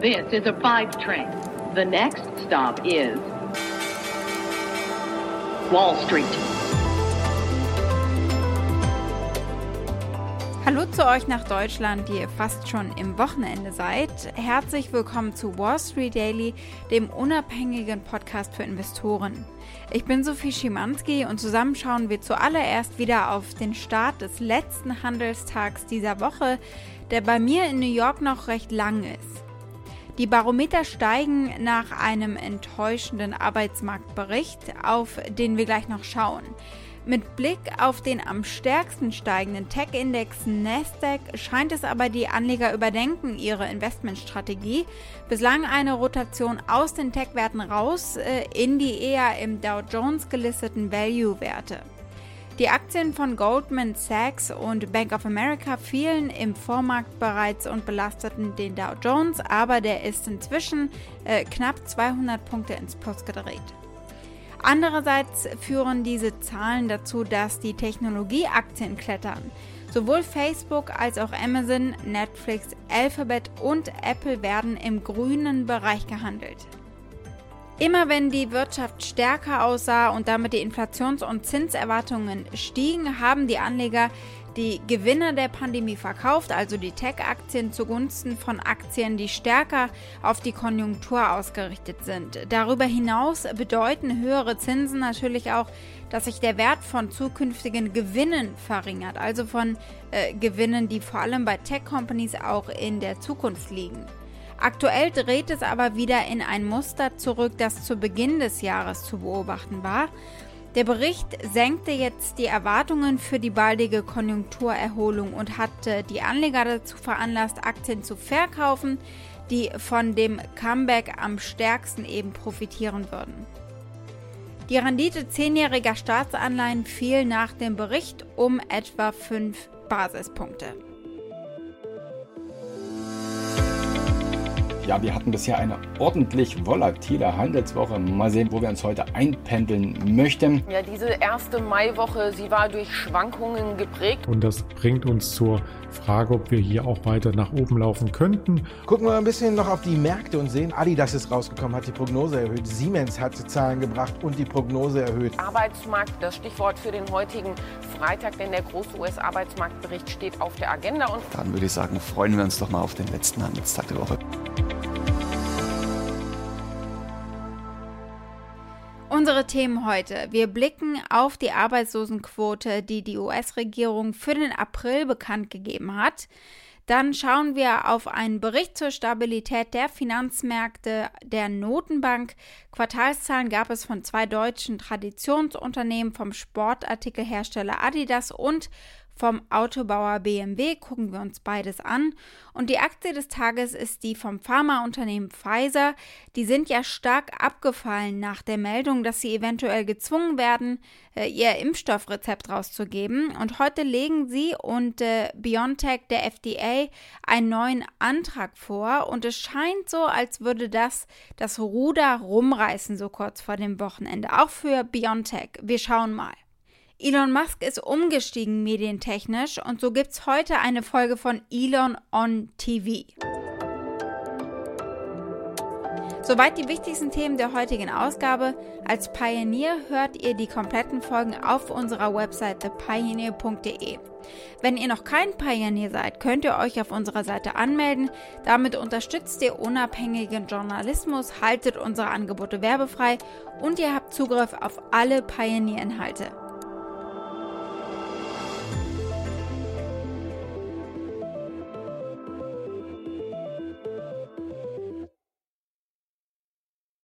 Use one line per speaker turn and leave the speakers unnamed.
This is a five train. The next stop is Wall Street.
Hallo zu euch nach Deutschland, die ihr fast schon im Wochenende seid. Herzlich willkommen zu Wall Street Daily, dem unabhängigen Podcast für Investoren. Ich bin Sophie Schimanski und zusammen schauen wir zuallererst wieder auf den Start des letzten Handelstags dieser Woche, der bei mir in New York noch recht lang ist. Die Barometer steigen nach einem enttäuschenden Arbeitsmarktbericht, auf den wir gleich noch schauen. Mit Blick auf den am stärksten steigenden Tech-Index Nasdaq scheint es aber die Anleger überdenken ihre Investmentstrategie. Bislang eine Rotation aus den Tech-Werten raus äh, in die eher im Dow Jones gelisteten Value-Werte. Die Aktien von Goldman Sachs und Bank of America fielen im Vormarkt bereits und belasteten den Dow Jones, aber der ist inzwischen äh, knapp 200 Punkte ins Plus gedreht. Andererseits führen diese Zahlen dazu, dass die Technologieaktien klettern. Sowohl Facebook als auch Amazon, Netflix, Alphabet und Apple werden im grünen Bereich gehandelt. Immer wenn die Wirtschaft stärker aussah und damit die Inflations- und Zinserwartungen stiegen, haben die Anleger die Gewinner der Pandemie verkauft, also die Tech-Aktien zugunsten von Aktien, die stärker auf die Konjunktur ausgerichtet sind. Darüber hinaus bedeuten höhere Zinsen natürlich auch, dass sich der Wert von zukünftigen Gewinnen verringert, also von äh, Gewinnen, die vor allem bei Tech-Companies auch in der Zukunft liegen. Aktuell dreht es aber wieder in ein Muster zurück, das zu Beginn des Jahres zu beobachten war. Der Bericht senkte jetzt die Erwartungen für die baldige Konjunkturerholung und hatte die Anleger dazu veranlasst, Aktien zu verkaufen, die von dem Comeback am stärksten eben profitieren würden. Die Rendite zehnjähriger Staatsanleihen fiel nach dem Bericht um etwa 5 Basispunkte.
Ja, wir hatten bisher eine ordentlich volatile Handelswoche. Mal sehen, wo wir uns heute einpendeln möchten.
Ja, diese erste Maiwoche, sie war durch Schwankungen geprägt.
Und das bringt uns zur Frage, ob wir hier auch weiter nach oben laufen könnten.
Gucken wir ein bisschen noch auf die Märkte und sehen, Adidas ist rausgekommen, hat die Prognose erhöht, Siemens hat Zahlen gebracht und die Prognose erhöht.
Arbeitsmarkt, das Stichwort für den heutigen Freitag, denn der große US-Arbeitsmarktbericht steht auf der Agenda.
Und Dann würde ich sagen, freuen wir uns doch mal auf den letzten Handelstag der Woche.
Unsere Themen heute. Wir blicken auf die Arbeitslosenquote, die die US-Regierung für den April bekannt gegeben hat. Dann schauen wir auf einen Bericht zur Stabilität der Finanzmärkte der Notenbank. Quartalszahlen gab es von zwei deutschen Traditionsunternehmen, vom Sportartikelhersteller Adidas und vom Autobauer BMW. Gucken wir uns beides an. Und die Aktie des Tages ist die vom Pharmaunternehmen Pfizer. Die sind ja stark abgefallen nach der Meldung, dass sie eventuell gezwungen werden, äh, ihr Impfstoffrezept rauszugeben. Und heute legen sie und äh, BioNTech der FDA einen neuen Antrag vor. Und es scheint so, als würde das das Ruder rumreißen, so kurz vor dem Wochenende. Auch für BioNTech. Wir schauen mal. Elon Musk ist umgestiegen medientechnisch und so gibt's heute eine Folge von Elon on TV. Soweit die wichtigsten Themen der heutigen Ausgabe. Als Pioneer hört ihr die kompletten Folgen auf unserer Website thepioneer.de. Wenn ihr noch kein Pioneer seid, könnt ihr euch auf unserer Seite anmelden. Damit unterstützt ihr unabhängigen Journalismus, haltet unsere Angebote werbefrei und ihr habt Zugriff auf alle Pioneer-Inhalte.